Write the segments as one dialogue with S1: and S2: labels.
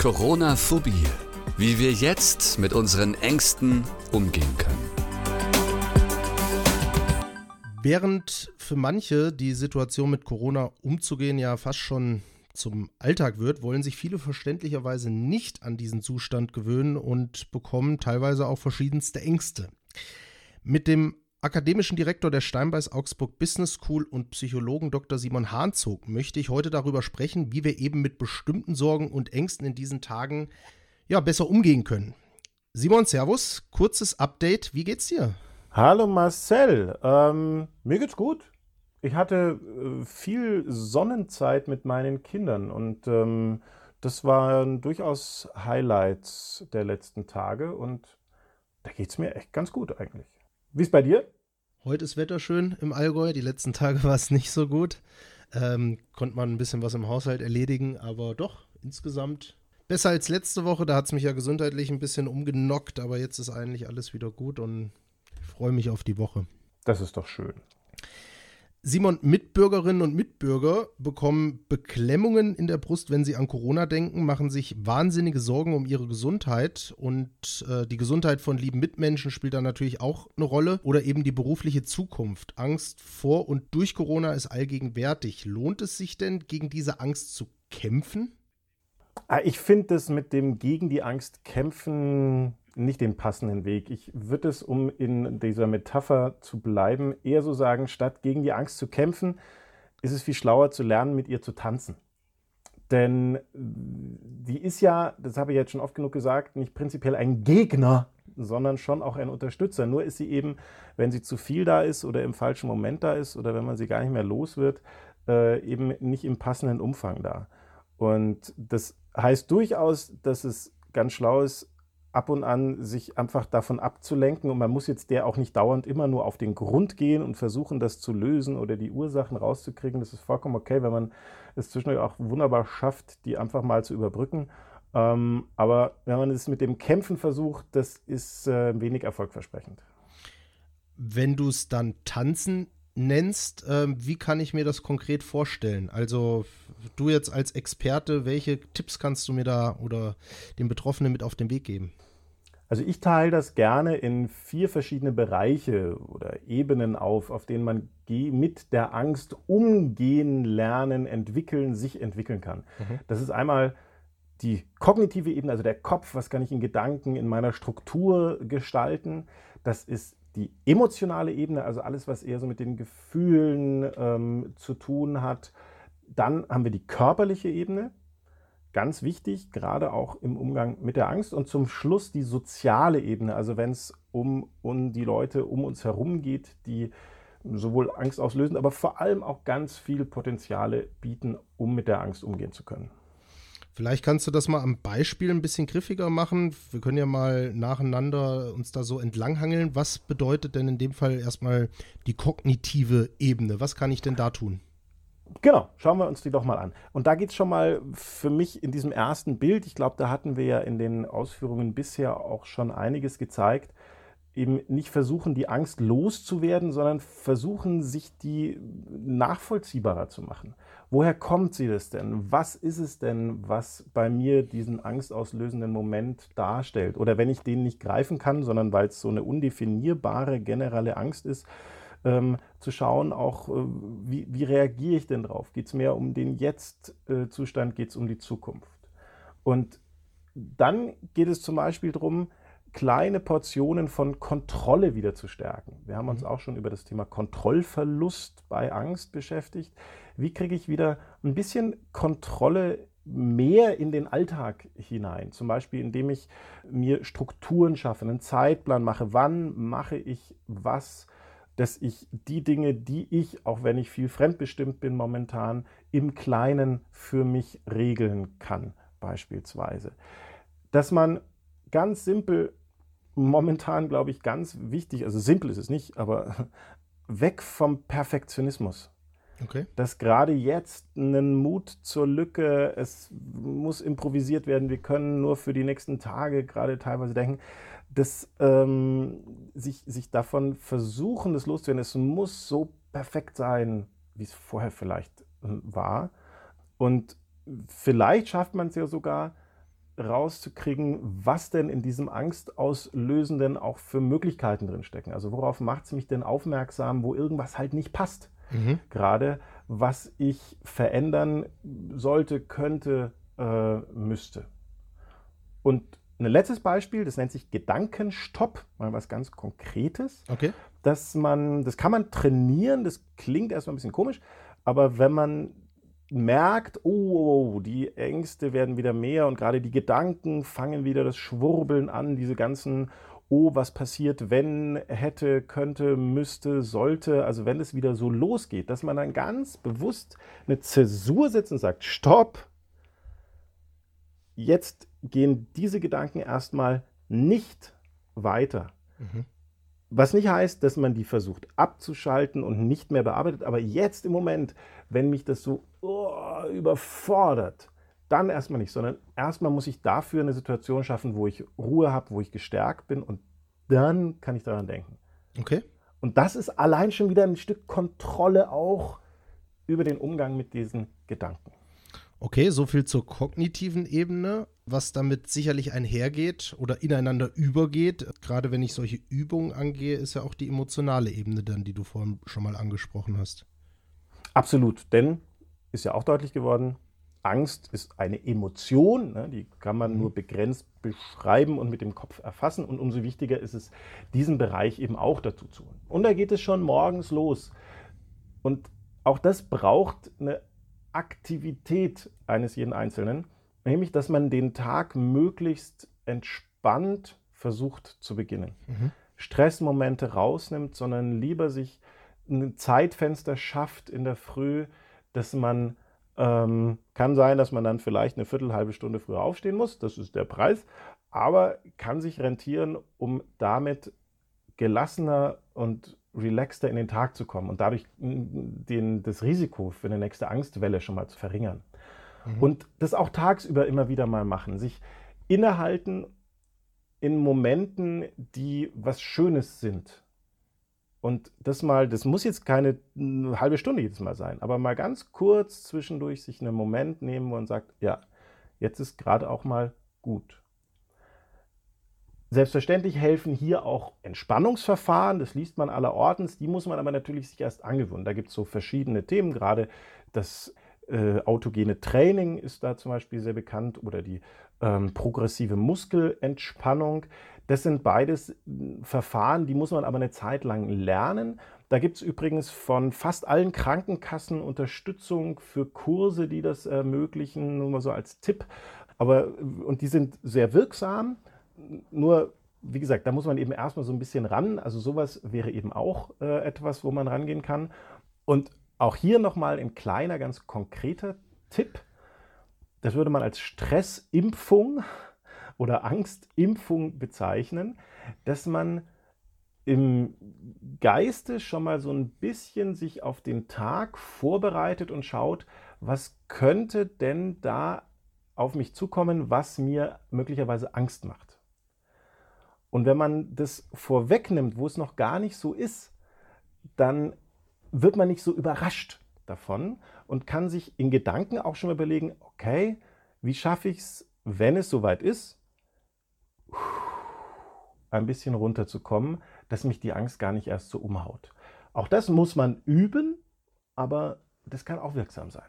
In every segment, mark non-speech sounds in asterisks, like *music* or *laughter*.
S1: Corona-Phobie. Wie wir jetzt mit unseren Ängsten umgehen können.
S2: Während für manche die Situation mit Corona umzugehen ja fast schon zum Alltag wird, wollen sich viele verständlicherweise nicht an diesen Zustand gewöhnen und bekommen teilweise auch verschiedenste Ängste. Mit dem akademischen Direktor der Steinbeis Augsburg Business School und Psychologen Dr. Simon Hahnzog möchte ich heute darüber sprechen, wie wir eben mit bestimmten Sorgen und Ängsten in diesen Tagen ja besser umgehen können. Simon, Servus, kurzes Update, wie geht's dir?
S3: Hallo Marcel, ähm, mir geht's gut. Ich hatte äh, viel Sonnenzeit mit meinen Kindern und ähm, das waren durchaus Highlights der letzten Tage und da geht's mir echt ganz gut eigentlich. Wie ist bei dir?
S2: Heute ist Wetter schön im Allgäu. Die letzten Tage *laughs* war es nicht so gut. Ähm, konnte man ein bisschen was im Haushalt erledigen, aber doch, insgesamt besser als letzte Woche. Da hat es mich ja gesundheitlich ein bisschen umgenockt, aber jetzt ist eigentlich alles wieder gut und ich freue mich auf die Woche.
S3: Das ist doch schön.
S2: Simon, Mitbürgerinnen und Mitbürger bekommen Beklemmungen in der Brust, wenn sie an Corona denken, machen sich wahnsinnige Sorgen um ihre Gesundheit und äh, die Gesundheit von lieben Mitmenschen spielt da natürlich auch eine Rolle oder eben die berufliche Zukunft. Angst vor und durch Corona ist allgegenwärtig. Lohnt es sich denn, gegen diese Angst zu kämpfen?
S3: Ah, ich finde das mit dem gegen die Angst kämpfen nicht den passenden Weg. Ich würde es, um in dieser Metapher zu bleiben, eher so sagen, statt gegen die Angst zu kämpfen, ist es viel schlauer zu lernen, mit ihr zu tanzen. Denn die ist ja, das habe ich jetzt schon oft genug gesagt, nicht prinzipiell ein Gegner, sondern schon auch ein Unterstützer. Nur ist sie eben, wenn sie zu viel da ist oder im falschen Moment da ist oder wenn man sie gar nicht mehr los wird, äh, eben nicht im passenden Umfang da. Und das heißt durchaus, dass es ganz schlau ist, ab und an sich einfach davon abzulenken und man muss jetzt der auch nicht dauernd immer nur auf den Grund gehen und versuchen, das zu lösen oder die Ursachen rauszukriegen. Das ist vollkommen okay, wenn man es zwischendurch auch wunderbar schafft, die einfach mal zu überbrücken. Ähm, aber wenn man es mit dem Kämpfen versucht, das ist äh, wenig erfolgversprechend.
S2: Wenn du es dann tanzen nennst, äh, wie kann ich mir das konkret vorstellen? Also du jetzt als Experte, welche Tipps kannst du mir da oder den Betroffenen mit auf den Weg geben?
S3: Also ich teile das gerne in vier verschiedene Bereiche oder Ebenen auf, auf denen man mit der Angst umgehen, lernen, entwickeln, sich entwickeln kann. Mhm. Das ist einmal die kognitive Ebene, also der Kopf, was kann ich in Gedanken, in meiner Struktur gestalten. Das ist die emotionale Ebene, also alles, was eher so mit den Gefühlen ähm, zu tun hat. Dann haben wir die körperliche Ebene, ganz wichtig, gerade auch im Umgang mit der Angst. Und zum Schluss die soziale Ebene, also wenn es um, um die Leute um uns herum geht, die sowohl Angst auslösen, aber vor allem auch ganz viel Potenziale bieten, um mit der Angst umgehen zu können.
S2: Vielleicht kannst du das mal am Beispiel ein bisschen griffiger machen. Wir können ja mal nacheinander uns da so entlanghangeln. Was bedeutet denn in dem Fall erstmal die kognitive Ebene? Was kann ich denn da tun?
S3: Genau, schauen wir uns die doch mal an. Und da geht es schon mal für mich in diesem ersten Bild, ich glaube, da hatten wir ja in den Ausführungen bisher auch schon einiges gezeigt, eben nicht versuchen, die Angst loszuwerden, sondern versuchen, sich die nachvollziehbarer zu machen. Woher kommt sie das denn? Was ist es denn, was bei mir diesen angstauslösenden Moment darstellt? Oder wenn ich den nicht greifen kann, sondern weil es so eine undefinierbare generelle Angst ist, ähm, zu schauen, auch äh, wie, wie, reagiere ich denn drauf? Geht es mehr um den Jetzt-Zustand, geht es um die Zukunft? Und dann geht es zum Beispiel darum, kleine Portionen von Kontrolle wieder zu stärken. Wir haben uns mhm. auch schon über das Thema Kontrollverlust bei Angst beschäftigt wie kriege ich wieder ein bisschen Kontrolle mehr in den Alltag hinein. Zum Beispiel, indem ich mir Strukturen schaffe, einen Zeitplan mache. Wann mache ich was, dass ich die Dinge, die ich, auch wenn ich viel fremdbestimmt bin momentan, im Kleinen für mich regeln kann, beispielsweise. Dass man ganz simpel, momentan glaube ich ganz wichtig, also simpel ist es nicht, aber *laughs* weg vom Perfektionismus. Okay. Dass gerade jetzt einen Mut zur Lücke, es muss improvisiert werden, wir können nur für die nächsten Tage gerade teilweise denken, dass ähm, sich, sich davon versuchen, das loszuwerden, es muss so perfekt sein, wie es vorher vielleicht äh, war. Und vielleicht schafft man es ja sogar, rauszukriegen, was denn in diesem Angstauslösenden auch für Möglichkeiten drinstecken. Also worauf macht es mich denn aufmerksam, wo irgendwas halt nicht passt. Mhm. Gerade was ich verändern sollte, könnte, äh, müsste. Und ein letztes Beispiel, das nennt sich Gedankenstopp, mal was ganz Konkretes.
S2: Okay.
S3: Dass man, das kann man trainieren, das klingt erstmal ein bisschen komisch, aber wenn man merkt, oh, oh, oh, die Ängste werden wieder mehr und gerade die Gedanken fangen wieder das Schwurbeln an, diese ganzen, oh, was passiert, wenn, hätte, könnte, müsste, sollte, also wenn es wieder so losgeht, dass man dann ganz bewusst eine Zäsur setzt und sagt, stopp, jetzt gehen diese Gedanken erstmal nicht weiter. Mhm. Was nicht heißt, dass man die versucht abzuschalten und nicht mehr bearbeitet, aber jetzt im Moment, wenn mich das so oh, überfordert, dann erstmal nicht, sondern erstmal muss ich dafür eine Situation schaffen, wo ich Ruhe habe, wo ich gestärkt bin und dann kann ich daran denken.
S2: Okay.
S3: Und das ist allein schon wieder ein Stück Kontrolle auch über den Umgang mit diesen Gedanken.
S2: Okay, so viel zur kognitiven Ebene, was damit sicherlich einhergeht oder ineinander übergeht. Gerade wenn ich solche Übungen angehe, ist ja auch die emotionale Ebene dann, die du vorhin schon mal angesprochen hast.
S3: Absolut, denn ist ja auch deutlich geworden, Angst ist eine Emotion, ne, die kann man nur mhm. begrenzt beschreiben und mit dem Kopf erfassen. Und umso wichtiger ist es, diesen Bereich eben auch dazu zu holen. Und da geht es schon morgens los. Und auch das braucht eine Aktivität eines jeden Einzelnen, nämlich dass man den Tag möglichst entspannt versucht zu beginnen. Mhm. Stressmomente rausnimmt, sondern lieber sich ein Zeitfenster schafft in der Früh, dass man ähm, kann sein, dass man dann vielleicht eine Viertel, halbe Stunde früher aufstehen muss, das ist der Preis, aber kann sich rentieren, um damit gelassener und relaxter in den Tag zu kommen und dadurch den, das Risiko für eine nächste Angstwelle schon mal zu verringern. Mhm. Und das auch tagsüber immer wieder mal machen, sich innehalten in Momenten, die was Schönes sind. Und das mal, das muss jetzt keine halbe Stunde jedes Mal sein, aber mal ganz kurz zwischendurch sich einen Moment nehmen und sagt, ja, jetzt ist gerade auch mal gut. Selbstverständlich helfen hier auch Entspannungsverfahren, das liest man allerortens, die muss man aber natürlich sich erst angewöhnen. Da gibt es so verschiedene Themen, gerade das äh, autogene Training ist da zum Beispiel sehr bekannt oder die ähm, progressive Muskelentspannung. Das sind beides hm, Verfahren, die muss man aber eine Zeit lang lernen. Da gibt es übrigens von fast allen Krankenkassen Unterstützung für Kurse, die das ermöglichen, nur mal so als Tipp. Aber, und die sind sehr wirksam nur, wie gesagt, da muss man eben erstmal so ein bisschen ran. Also sowas wäre eben auch äh, etwas, wo man rangehen kann. Und auch hier nochmal ein kleiner, ganz konkreter Tipp. Das würde man als Stressimpfung oder Angstimpfung bezeichnen, dass man im Geiste schon mal so ein bisschen sich auf den Tag vorbereitet und schaut, was könnte denn da auf mich zukommen, was mir möglicherweise Angst macht. Und wenn man das vorwegnimmt, wo es noch gar nicht so ist, dann wird man nicht so überrascht davon und kann sich in Gedanken auch schon mal überlegen, okay, wie schaffe ich es, wenn es soweit ist, ein bisschen runterzukommen, dass mich die Angst gar nicht erst so umhaut. Auch das muss man üben, aber das kann auch wirksam sein.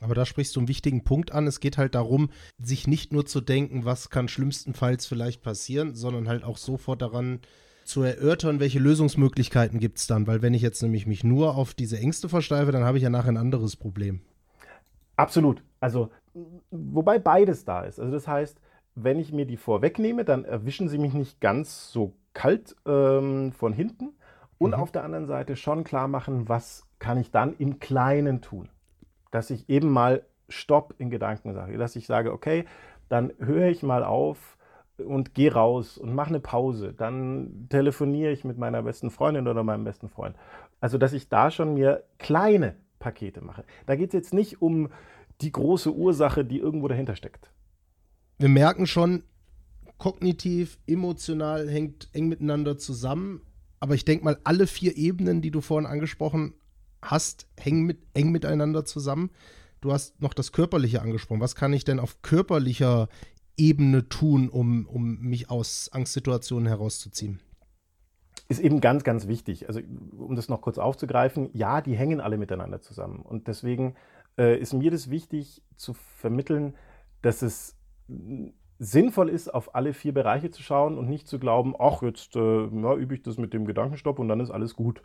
S2: Aber da sprichst du einen wichtigen Punkt an. Es geht halt darum, sich nicht nur zu denken, was kann schlimmstenfalls vielleicht passieren, sondern halt auch sofort daran zu erörtern, welche Lösungsmöglichkeiten gibt es dann. Weil wenn ich jetzt nämlich mich nur auf diese Ängste versteife, dann habe ich ja nachher ein anderes Problem.
S3: Absolut. Also, wobei beides da ist. Also das heißt, wenn ich mir die vorwegnehme, dann erwischen sie mich nicht ganz so kalt ähm, von hinten. Und mhm. auf der anderen Seite schon klar machen, was kann ich dann im Kleinen tun dass ich eben mal Stopp in Gedanken sage, dass ich sage, okay, dann höre ich mal auf und gehe raus und mache eine Pause. Dann telefoniere ich mit meiner besten Freundin oder meinem besten Freund. Also, dass ich da schon mir kleine Pakete mache. Da geht es jetzt nicht um die große Ursache, die irgendwo dahinter steckt.
S2: Wir merken schon, kognitiv, emotional hängt eng miteinander zusammen. Aber ich denke mal, alle vier Ebenen, die du vorhin angesprochen hast, hängen mit, eng miteinander zusammen. Du hast noch das Körperliche angesprochen. Was kann ich denn auf körperlicher Ebene tun, um, um mich aus Angstsituationen herauszuziehen?
S3: Ist eben ganz, ganz wichtig. Also, um das noch kurz aufzugreifen, ja, die hängen alle miteinander zusammen. Und deswegen äh, ist mir das wichtig zu vermitteln, dass es sinnvoll ist, auf alle vier Bereiche zu schauen und nicht zu glauben, ach, jetzt äh, ja, übe ich das mit dem Gedankenstopp und dann ist alles gut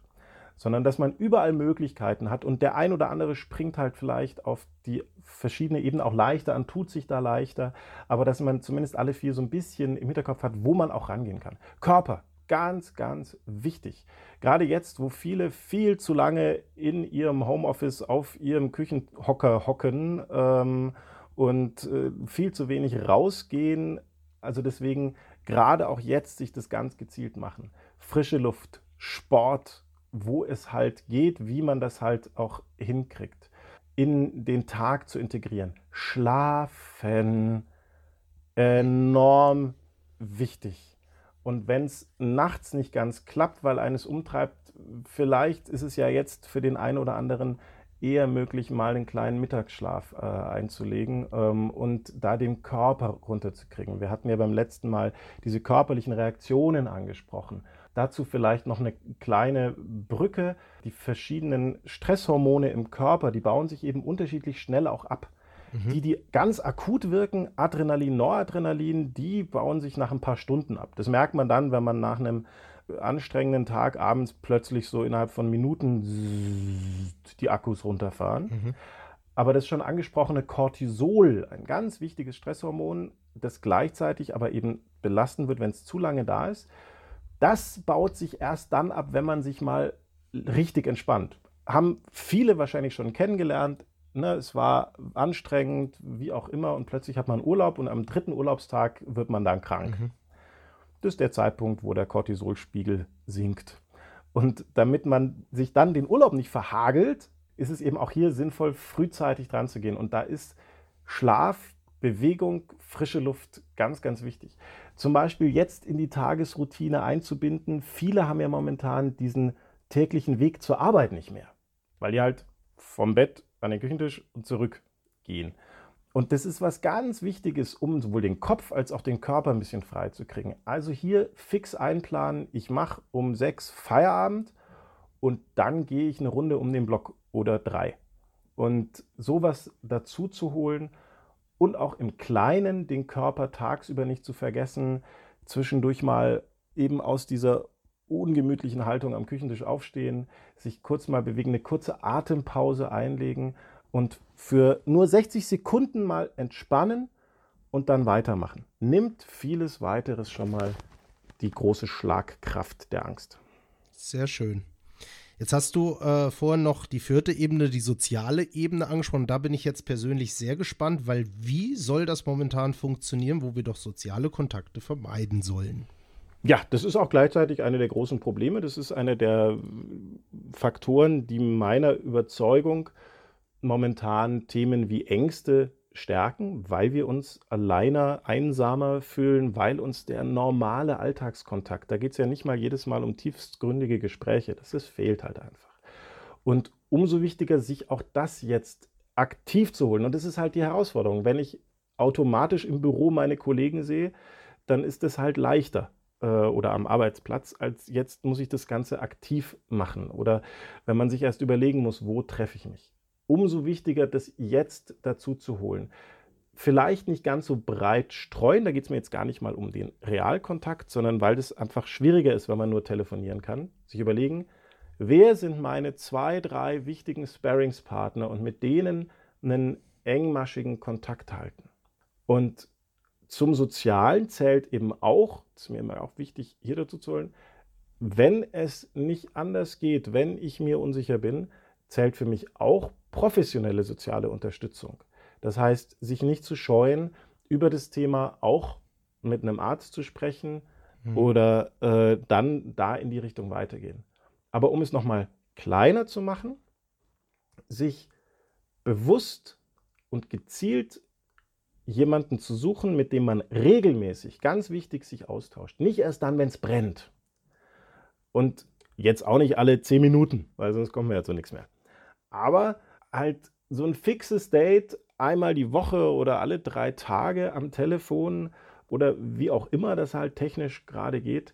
S3: sondern dass man überall Möglichkeiten hat und der ein oder andere springt halt vielleicht auf die verschiedene Ebene auch leichter an, tut sich da leichter, aber dass man zumindest alle vier so ein bisschen im Hinterkopf hat, wo man auch rangehen kann. Körper, ganz, ganz wichtig. Gerade jetzt, wo viele viel zu lange in ihrem Homeoffice auf ihrem Küchenhocker hocken ähm, und äh, viel zu wenig rausgehen. Also deswegen gerade auch jetzt sich das ganz gezielt machen. Frische Luft, Sport, wo es halt geht, wie man das halt auch hinkriegt, in den Tag zu integrieren. Schlafen, enorm wichtig. Und wenn es nachts nicht ganz klappt, weil eines umtreibt, vielleicht ist es ja jetzt für den einen oder anderen eher möglich, mal einen kleinen Mittagsschlaf äh, einzulegen ähm, und da den Körper runterzukriegen. Wir hatten ja beim letzten Mal diese körperlichen Reaktionen angesprochen. Dazu vielleicht noch eine kleine Brücke. Die verschiedenen Stresshormone im Körper, die bauen sich eben unterschiedlich schnell auch ab. Mhm. Die, die ganz akut wirken, Adrenalin, Noradrenalin, die bauen sich nach ein paar Stunden ab. Das merkt man dann, wenn man nach einem anstrengenden Tag abends plötzlich so innerhalb von Minuten die Akkus runterfahren. Mhm. Aber das schon angesprochene Cortisol, ein ganz wichtiges Stresshormon, das gleichzeitig aber eben belastend wird, wenn es zu lange da ist, das baut sich erst dann ab, wenn man sich mal richtig entspannt. Haben viele wahrscheinlich schon kennengelernt. Ne, es war anstrengend, wie auch immer, und plötzlich hat man Urlaub und am dritten Urlaubstag wird man dann krank. Mhm. Das ist der Zeitpunkt, wo der Cortisolspiegel sinkt. Und damit man sich dann den Urlaub nicht verhagelt, ist es eben auch hier sinnvoll, frühzeitig dran zu gehen. Und da ist Schlaf, Bewegung, frische Luft ganz, ganz wichtig zum Beispiel jetzt in die Tagesroutine einzubinden. Viele haben ja momentan diesen täglichen Weg zur Arbeit nicht mehr, weil die halt vom Bett an den Küchentisch und zurück gehen. Und das ist was ganz Wichtiges, um sowohl den Kopf als auch den Körper ein bisschen frei zu kriegen. Also hier fix einplanen, ich mache um sechs Feierabend und dann gehe ich eine Runde um den Block oder drei. Und sowas dazu zu holen, und auch im Kleinen den Körper tagsüber nicht zu vergessen, zwischendurch mal eben aus dieser ungemütlichen Haltung am Küchentisch aufstehen, sich kurz mal bewegen, eine kurze Atempause einlegen und für nur 60 Sekunden mal entspannen und dann weitermachen. Nimmt vieles weiteres schon mal die große Schlagkraft der Angst.
S2: Sehr schön. Jetzt hast du äh, vorhin noch die vierte Ebene, die soziale Ebene angesprochen. Da bin ich jetzt persönlich sehr gespannt, weil wie soll das momentan funktionieren, wo wir doch soziale Kontakte vermeiden sollen?
S3: Ja, das ist auch gleichzeitig eine der großen Probleme. Das ist einer der Faktoren, die meiner Überzeugung momentan Themen wie Ängste stärken, weil wir uns alleiner, einsamer fühlen, weil uns der normale Alltagskontakt, da geht es ja nicht mal jedes Mal um tiefstgründige Gespräche, das ist, fehlt halt einfach. Und umso wichtiger, sich auch das jetzt aktiv zu holen. Und das ist halt die Herausforderung. Wenn ich automatisch im Büro meine Kollegen sehe, dann ist es halt leichter äh, oder am Arbeitsplatz, als jetzt muss ich das Ganze aktiv machen. Oder wenn man sich erst überlegen muss, wo treffe ich mich umso wichtiger, das jetzt dazu zu holen. Vielleicht nicht ganz so breit streuen, da geht es mir jetzt gar nicht mal um den Realkontakt, sondern weil das einfach schwieriger ist, wenn man nur telefonieren kann. Sich überlegen, wer sind meine zwei, drei wichtigen Sparringspartner und mit denen einen engmaschigen Kontakt halten. Und zum Sozialen zählt eben auch, das ist mir immer auch wichtig, hier dazu zu holen, wenn es nicht anders geht, wenn ich mir unsicher bin, zählt für mich auch professionelle soziale Unterstützung. Das heißt, sich nicht zu scheuen, über das Thema auch mit einem Arzt zu sprechen mhm. oder äh, dann da in die Richtung weitergehen. Aber um es nochmal kleiner zu machen, sich bewusst und gezielt jemanden zu suchen, mit dem man regelmäßig, ganz wichtig, sich austauscht. Nicht erst dann, wenn es brennt. Und jetzt auch nicht alle zehn Minuten, weil sonst kommen wir ja zu nichts mehr. Aber halt so ein fixes Date einmal die Woche oder alle drei Tage am Telefon oder wie auch immer das halt technisch gerade geht,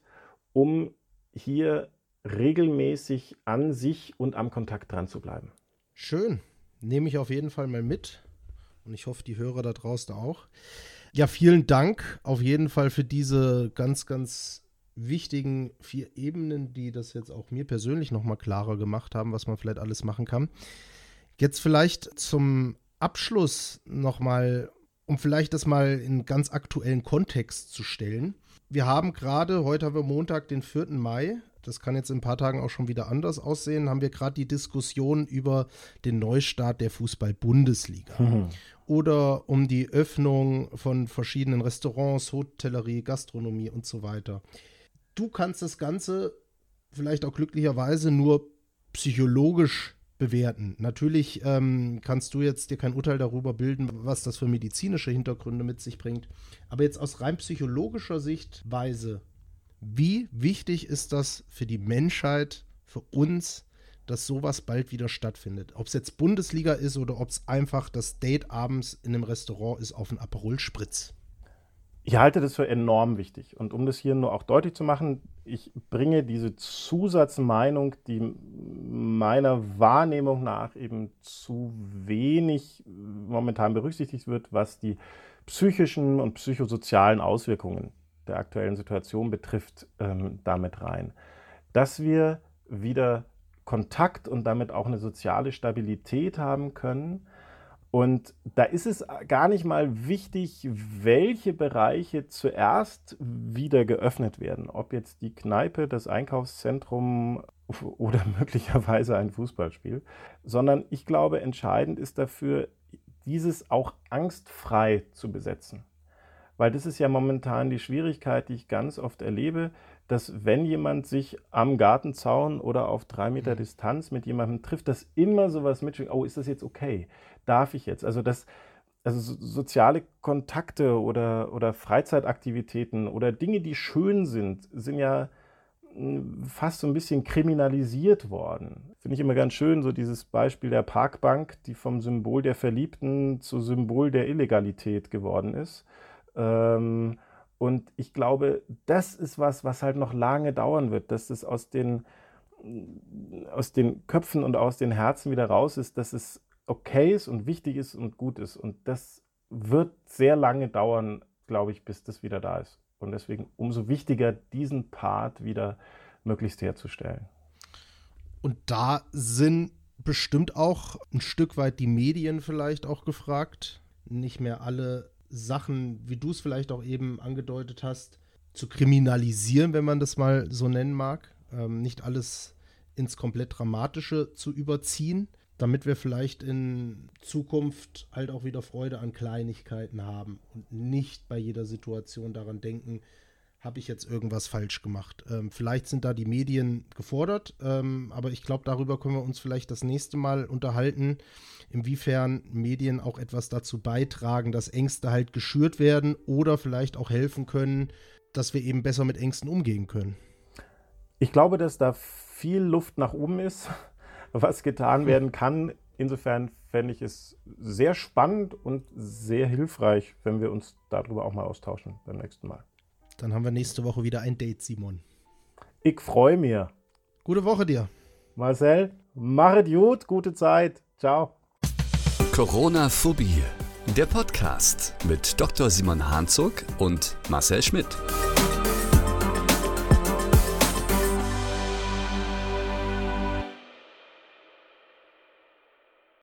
S3: um hier regelmäßig an sich und am Kontakt dran zu bleiben.
S2: Schön. Nehme ich auf jeden Fall mal mit. Und ich hoffe, die Hörer da draußen auch. Ja, vielen Dank auf jeden Fall für diese ganz, ganz wichtigen vier Ebenen, die das jetzt auch mir persönlich nochmal klarer gemacht haben, was man vielleicht alles machen kann. Jetzt vielleicht zum Abschluss nochmal, um vielleicht das mal in ganz aktuellen Kontext zu stellen. Wir haben gerade, heute haben wir Montag, den 4. Mai, das kann jetzt in ein paar Tagen auch schon wieder anders aussehen, haben wir gerade die Diskussion über den Neustart der Fußball-Bundesliga. Mhm. Oder um die Öffnung von verschiedenen Restaurants, Hotellerie, Gastronomie und so weiter. Du kannst das Ganze vielleicht auch glücklicherweise nur psychologisch bewerten. Natürlich ähm, kannst du jetzt dir kein Urteil darüber bilden, was das für medizinische Hintergründe mit sich bringt. Aber jetzt aus rein psychologischer Sichtweise, wie wichtig ist das für die Menschheit, für uns, dass sowas bald wieder stattfindet? Ob es jetzt Bundesliga ist oder ob es einfach das Date abends in einem Restaurant ist auf einen Aperol Spritz.
S3: Ich halte das für enorm wichtig. Und um das hier nur auch deutlich zu machen, ich bringe diese Zusatzmeinung, die meiner Wahrnehmung nach eben zu wenig momentan berücksichtigt wird, was die psychischen und psychosozialen Auswirkungen der aktuellen Situation betrifft, ähm, damit rein. Dass wir wieder Kontakt und damit auch eine soziale Stabilität haben können, und da ist es gar nicht mal wichtig, welche Bereiche zuerst wieder geöffnet werden. Ob jetzt die Kneipe, das Einkaufszentrum *laughs* oder möglicherweise ein Fußballspiel. Sondern ich glaube, entscheidend ist dafür, dieses auch angstfrei zu besetzen. Weil das ist ja momentan die Schwierigkeit, die ich ganz oft erlebe, dass wenn jemand sich am Gartenzaun oder auf drei Meter mhm. Distanz mit jemandem trifft, dass immer sowas mitschwingt, oh, ist das jetzt okay? Darf ich jetzt? Also das, also soziale Kontakte oder, oder Freizeitaktivitäten oder Dinge, die schön sind, sind ja hm, fast so ein bisschen kriminalisiert worden. Finde ich immer ganz schön, so dieses Beispiel der Parkbank, die vom Symbol der Verliebten zu Symbol der Illegalität geworden ist. Ähm, und ich glaube, das ist was, was halt noch lange dauern wird, dass es aus den, aus den Köpfen und aus den Herzen wieder raus ist, dass es okay ist und wichtig ist und gut ist. Und das wird sehr lange dauern, glaube ich, bis das wieder da ist. Und deswegen umso wichtiger, diesen Part wieder möglichst herzustellen.
S2: Und da sind bestimmt auch ein Stück weit die Medien vielleicht auch gefragt. Nicht mehr alle Sachen, wie du es vielleicht auch eben angedeutet hast, zu kriminalisieren, wenn man das mal so nennen mag. Ähm, nicht alles ins komplett Dramatische zu überziehen, damit wir vielleicht in Zukunft halt auch wieder Freude an Kleinigkeiten haben und nicht bei jeder Situation daran denken, habe ich jetzt irgendwas falsch gemacht. Ähm, vielleicht sind da die Medien gefordert, ähm, aber ich glaube, darüber können wir uns vielleicht das nächste Mal unterhalten, inwiefern Medien auch etwas dazu beitragen, dass Ängste halt geschürt werden oder vielleicht auch helfen können, dass wir eben besser mit Ängsten umgehen können.
S3: Ich glaube, dass da viel Luft nach oben ist, was getan werden kann. Insofern fände ich es sehr spannend und sehr hilfreich, wenn wir uns darüber auch mal austauschen beim nächsten Mal.
S2: Dann haben wir nächste Woche wieder ein Date, Simon.
S3: Ich freue mich.
S2: Gute Woche dir.
S3: Marcel, machet gut, gute Zeit. Ciao.
S1: Corona-Phobie, der Podcast mit Dr. Simon Hanzog und Marcel Schmidt.